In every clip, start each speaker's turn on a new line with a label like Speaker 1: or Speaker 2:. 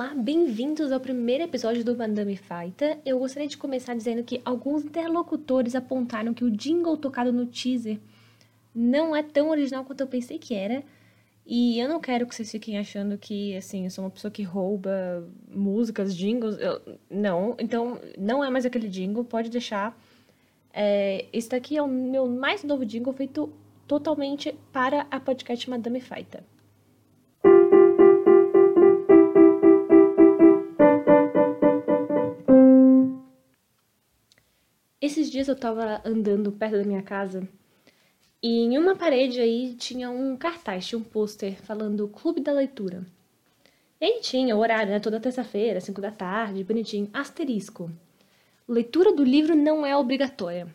Speaker 1: Olá, bem-vindos ao primeiro episódio do Madame Faita. Eu gostaria de começar dizendo que alguns interlocutores apontaram que o jingle tocado no teaser não é tão original quanto eu pensei que era. E eu não quero que vocês fiquem achando que, assim, eu sou uma pessoa que rouba músicas, jingles. Eu, não, então não é mais aquele jingle, pode deixar. É, esse daqui é o meu mais novo jingle feito totalmente para a podcast Madame Faita. Dias eu tava andando perto da minha casa e em uma parede aí tinha um cartaz, tinha um pôster falando Clube da Leitura. E aí tinha o horário, né? Toda terça-feira, 5 da tarde, bonitinho. Asterisco. Leitura do livro não é obrigatória.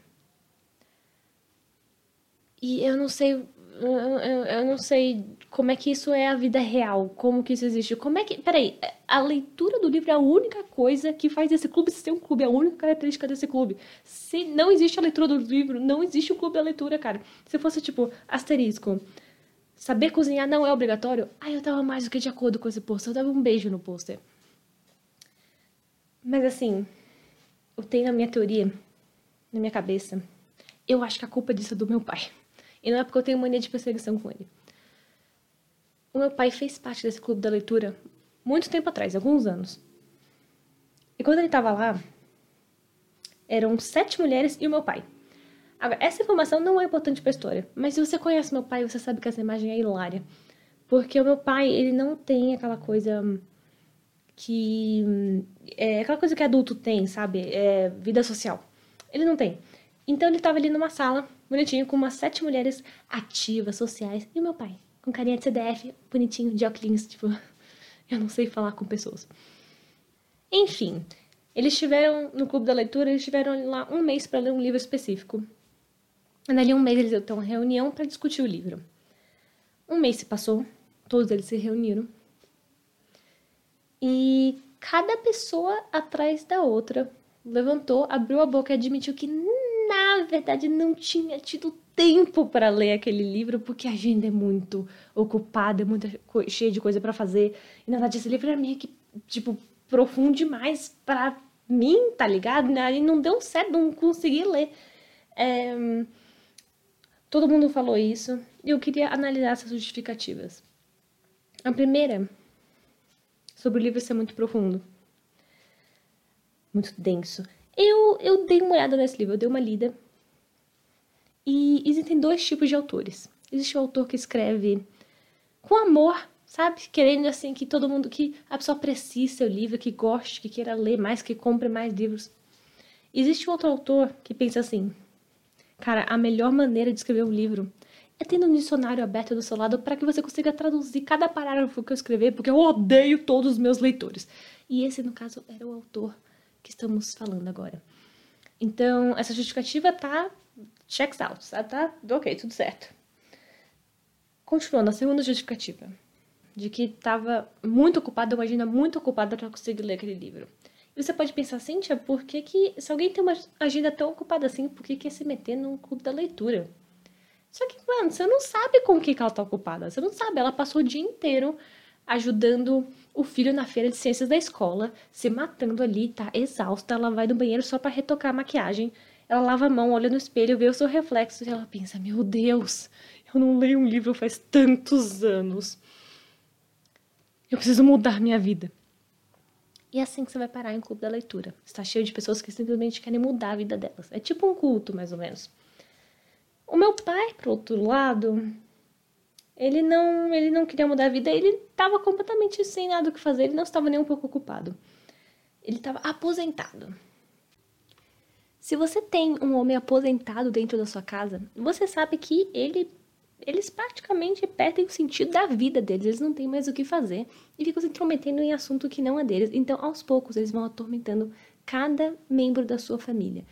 Speaker 1: E eu não sei. Eu, eu, não sei como é que isso é a vida real, como que isso existe. Como é que. Peraí, a leitura do livro é a única coisa que faz esse clube ser um clube, é a única característica desse clube. Se não existe a leitura do livro, não existe o clube da leitura, cara. Se fosse tipo, asterisco. Saber cozinhar não é obrigatório? Ai, eu tava mais do que de acordo com esse pôster. Eu dava um beijo no pôster. Mas assim, eu tenho a minha teoria na minha cabeça. Eu acho que a culpa disso é do meu pai. E não é porque eu tenho mania de perseguição com ele. O meu pai fez parte desse clube da leitura muito tempo atrás, alguns anos. E quando ele estava lá, eram sete mulheres e o meu pai. Agora, essa informação não é importante para a história, mas se você conhece meu pai, você sabe que essa imagem é hilária. Porque o meu pai, ele não tem aquela coisa que. É aquela coisa que adulto tem, sabe? É vida social. Ele não tem. Então ele estava ali numa sala, bonitinho, com umas sete mulheres ativas, sociais, e o meu pai com carinha de CDF, bonitinho, de óculos, tipo, eu não sei falar com pessoas. Enfim, eles estiveram no clube da leitura, eles estiveram lá um mês para ler um livro específico. E dali um mês eles ter uma reunião para discutir o livro. Um mês se passou, todos eles se reuniram. E cada pessoa atrás da outra levantou, abriu a boca e admitiu que na verdade não tinha tido tempo para ler aquele livro, porque a agenda é muito ocupada, é muito cheia de coisa para fazer. E na verdade esse livro era meio que, tipo, profundo demais para mim, tá ligado? E não deu certo, não consegui ler. É... Todo mundo falou isso e eu queria analisar essas justificativas. A primeira, sobre o livro ser muito profundo, muito denso. Eu, dei uma olhada nesse livro, eu dei uma lida e existem dois tipos de autores. Existe o autor que escreve com amor, sabe? Querendo assim que todo mundo, que a pessoa aprecie seu livro, que goste, que queira ler mais, que compre mais livros. Existe outro autor que pensa assim: cara, a melhor maneira de escrever um livro é tendo um dicionário aberto do seu lado para que você consiga traduzir cada parágrafo que eu escrever, porque eu odeio todos os meus leitores. E esse, no caso, era o autor que estamos falando agora. Então, essa justificativa tá checks out, tá? tá? Ok, tudo certo. Continuando, a segunda justificativa. De que estava muito ocupada, uma agenda muito ocupada para conseguir ler aquele livro. E você pode pensar, Cíntia, por que, que se alguém tem uma agenda tão ocupada assim, por que quer se meter num clube da leitura? Só que, mano, você não sabe com o que, que ela tá ocupada. Você não sabe. Ela passou o dia inteiro ajudando o filho na feira de ciências da escola, se matando ali, tá exausta. Ela vai no banheiro só para retocar a maquiagem ela lava a mão, olha no espelho, vê o seu reflexo e ela pensa: Meu Deus, eu não leio um livro faz tantos anos. Eu preciso mudar minha vida. E é assim que você vai parar em clube da leitura. Está cheio de pessoas que simplesmente querem mudar a vida delas. É tipo um culto, mais ou menos. O meu pai, por outro lado, ele não, ele não queria mudar a vida, ele estava completamente sem nada o que fazer, ele não estava nem um pouco ocupado. Ele estava aposentado. Se você tem um homem aposentado dentro da sua casa, você sabe que ele, eles praticamente perdem o sentido da vida deles, eles não têm mais o que fazer e ficam se intrometendo em assunto que não é deles. Então, aos poucos, eles vão atormentando cada membro da sua família.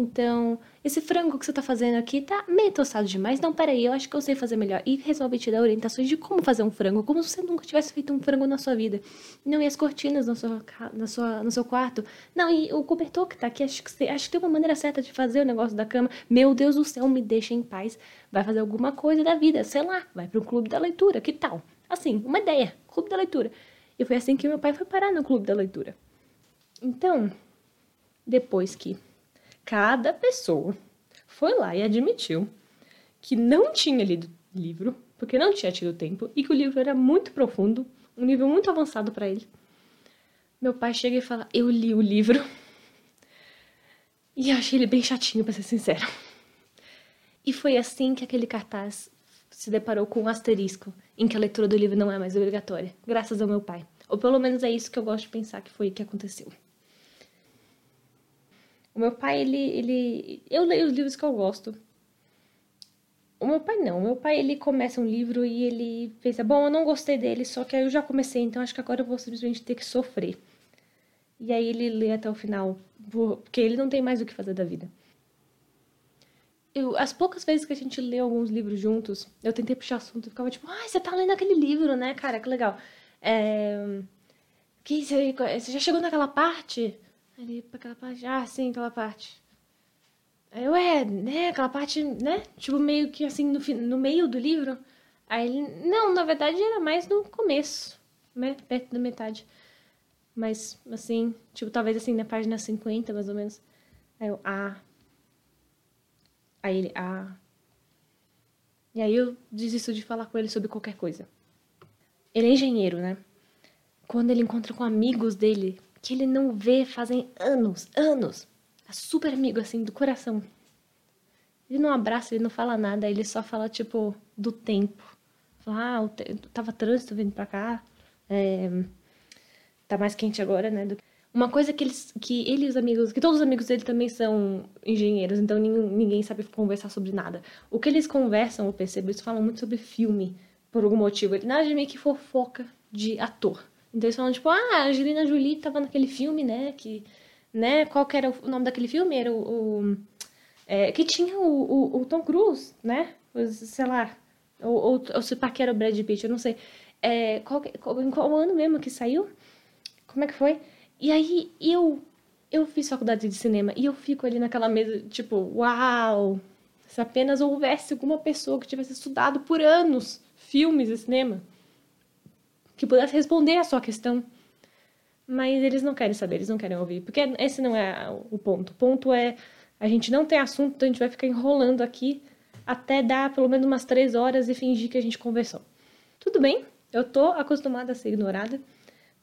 Speaker 1: Então, esse frango que você tá fazendo aqui tá meio tostado demais. Não, peraí, eu acho que eu sei fazer melhor. E resolve te dar orientações de como fazer um frango, como se você nunca tivesse feito um frango na sua vida. Não, e as cortinas na sua, na sua, no seu quarto. Não, e o cobertor que tá aqui, acho que, acho que tem uma maneira certa de fazer o negócio da cama. Meu Deus do céu, me deixa em paz. Vai fazer alguma coisa da vida, sei lá, vai um clube da leitura, que tal? Assim, uma ideia, clube da leitura. E foi assim que meu pai foi parar no clube da leitura. Então, depois que cada pessoa foi lá e admitiu que não tinha lido livro, porque não tinha tido tempo, e que o livro era muito profundo, um nível muito avançado para ele. Meu pai chega e fala: Eu li o livro. E achei ele bem chatinho, pra ser sincero. E foi assim que aquele cartaz se deparou com um asterisco em que a leitura do livro não é mais obrigatória, graças ao meu pai. Ou pelo menos é isso que eu gosto de pensar que foi o que aconteceu. O meu pai, ele, ele. Eu leio os livros que eu gosto. O meu pai não. O meu pai, ele começa um livro e ele pensa: bom, eu não gostei dele, só que eu já comecei, então acho que agora eu vou simplesmente ter que sofrer. E aí ele lê até o final, porque ele não tem mais o que fazer da vida. Eu, as poucas vezes que a gente lê alguns livros juntos, eu tentei puxar assunto e ficava tipo, ah, você tá lendo aquele livro, né, cara, que legal. É... Que, você já chegou naquela parte? Ali, pra aquela parte, ah, sim, aquela parte. Aí eu, é, né, aquela parte, né, tipo, meio que assim, no, no meio do livro. Aí ele, não, na verdade era mais no começo, né, perto da metade. Mas, assim, tipo, talvez assim, na página 50, mais ou menos. Aí eu, ah. Aí ele, ah. E aí eu desisto de falar com ele sobre qualquer coisa. Ele é engenheiro, né? Quando ele encontra com amigos dele, que ele não vê fazem anos, anos. É super amigo, assim, do coração. Ele não abraça, ele não fala nada, ele só fala, tipo, do tempo. Fala, ah, tava trânsito vindo pra cá. É, tá mais quente agora, né? Uma coisa que eles, que ele e os amigos, que todos os amigos dele também são engenheiros, então ninguém, ninguém sabe conversar sobre nada. O que eles conversam, eu percebo, eles falam muito sobre filme, por algum motivo. Nada de meio que fofoca de ator. Então eles falam, tipo, ah, a Angelina Jolie tava naquele filme, né? Que, né? Qual que era o nome daquele filme? Era o. o é, que tinha o, o, o, Tom Cruise, né? Sei lá. Ou, ou, ou se pá que era o Brad Pitt, eu não sei. É, qual, qual, em qual ano mesmo que saiu? Como é que foi? E aí eu eu fiz faculdade de cinema e eu fico ali naquela mesa, tipo, uau! Se apenas houvesse alguma pessoa que tivesse estudado por anos filmes e cinema que pudesse responder a sua questão. Mas eles não querem saber, eles não querem ouvir, porque esse não é o ponto. O ponto é a gente não tem assunto, então a gente vai ficar enrolando aqui até dar pelo menos umas três horas e fingir que a gente conversou. Tudo bem, eu tô acostumada a ser ignorada,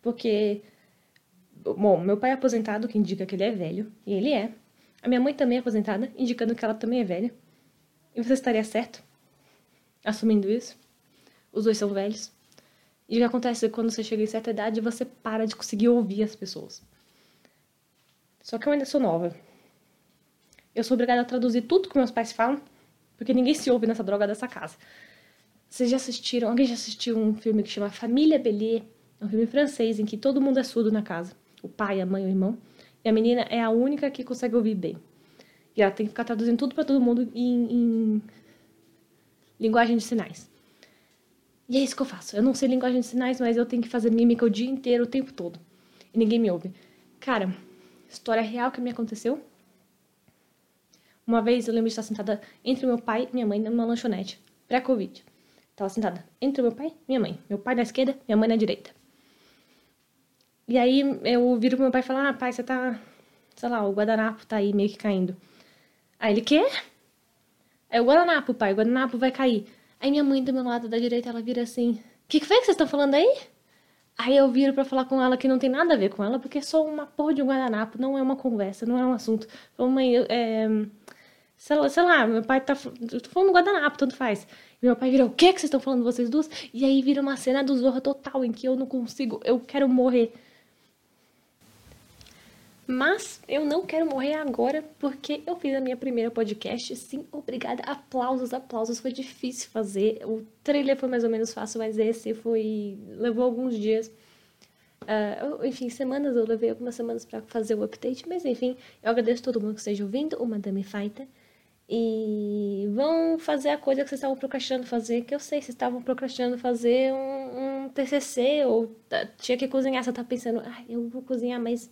Speaker 1: porque Bom, meu pai é aposentado, que indica que ele é velho, e ele é. A minha mãe também é aposentada, indicando que ela também é velha. E você estaria certo, assumindo isso. Os dois são velhos. E o que acontece quando você chega em certa idade, você para de conseguir ouvir as pessoas. Só que eu ainda sou nova. Eu sou obrigada a traduzir tudo que meus pais falam, porque ninguém se ouve nessa droga dessa casa. Vocês já assistiram? Alguém já assistiu um filme que chama Família Bélier? É um filme francês em que todo mundo é surdo na casa o pai, a mãe, o irmão. E a menina é a única que consegue ouvir bem. E ela tem que ficar traduzindo tudo para todo mundo em, em linguagem de sinais. E é isso que eu faço. Eu não sei linguagem de sinais, mas eu tenho que fazer mímica o dia inteiro, o tempo todo. E ninguém me ouve. Cara, história real que me aconteceu. Uma vez eu lembro de estar sentada entre meu pai e minha mãe numa lanchonete, pré-Covid. Tava sentada entre meu pai e minha mãe. Meu pai na esquerda, minha mãe na direita. E aí eu viro pro meu pai e falo, ah, pai, você tá. Sei lá, o guardanapo tá aí meio que caindo. Aí ele, quê? É o guardanapo, pai, o guardanapo vai cair. Aí minha mãe do meu lado da direita, ela vira assim, o que, que foi que vocês estão falando aí? Aí eu viro para falar com ela que não tem nada a ver com ela, porque é só uma porra de um guardanapo, não é uma conversa, não é um assunto. Falei, mãe, é. Sei lá, sei lá, meu pai tá. Eu tô falando guardanapo, tanto faz. E meu pai vira, o que que vocês estão falando, vocês duas? E aí vira uma cena do Zorra total, em que eu não consigo, eu quero morrer. Mas eu não quero morrer agora porque eu fiz a minha primeira podcast. Sim, obrigada. Aplausos, aplausos. Foi difícil fazer. O trailer foi mais ou menos fácil, mas esse foi. levou alguns dias. Uh, enfim, semanas, eu levei algumas semanas para fazer o update, mas enfim, eu agradeço todo mundo que esteja ouvindo, o Madame Fighter. E vão fazer a coisa que vocês estavam procrastinando fazer, que eu sei, vocês estavam procrastinando fazer um, um TCC, ou uh, tinha que cozinhar, você tá pensando, ah, eu vou cozinhar, mas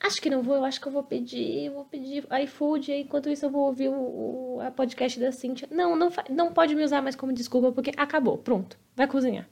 Speaker 1: Acho que não vou, eu acho que eu vou pedir, vou pedir iFood, e enquanto isso eu vou ouvir o, o a podcast da Cintia. Não, não, não pode me usar mais como desculpa, porque acabou, pronto, vai cozinhar.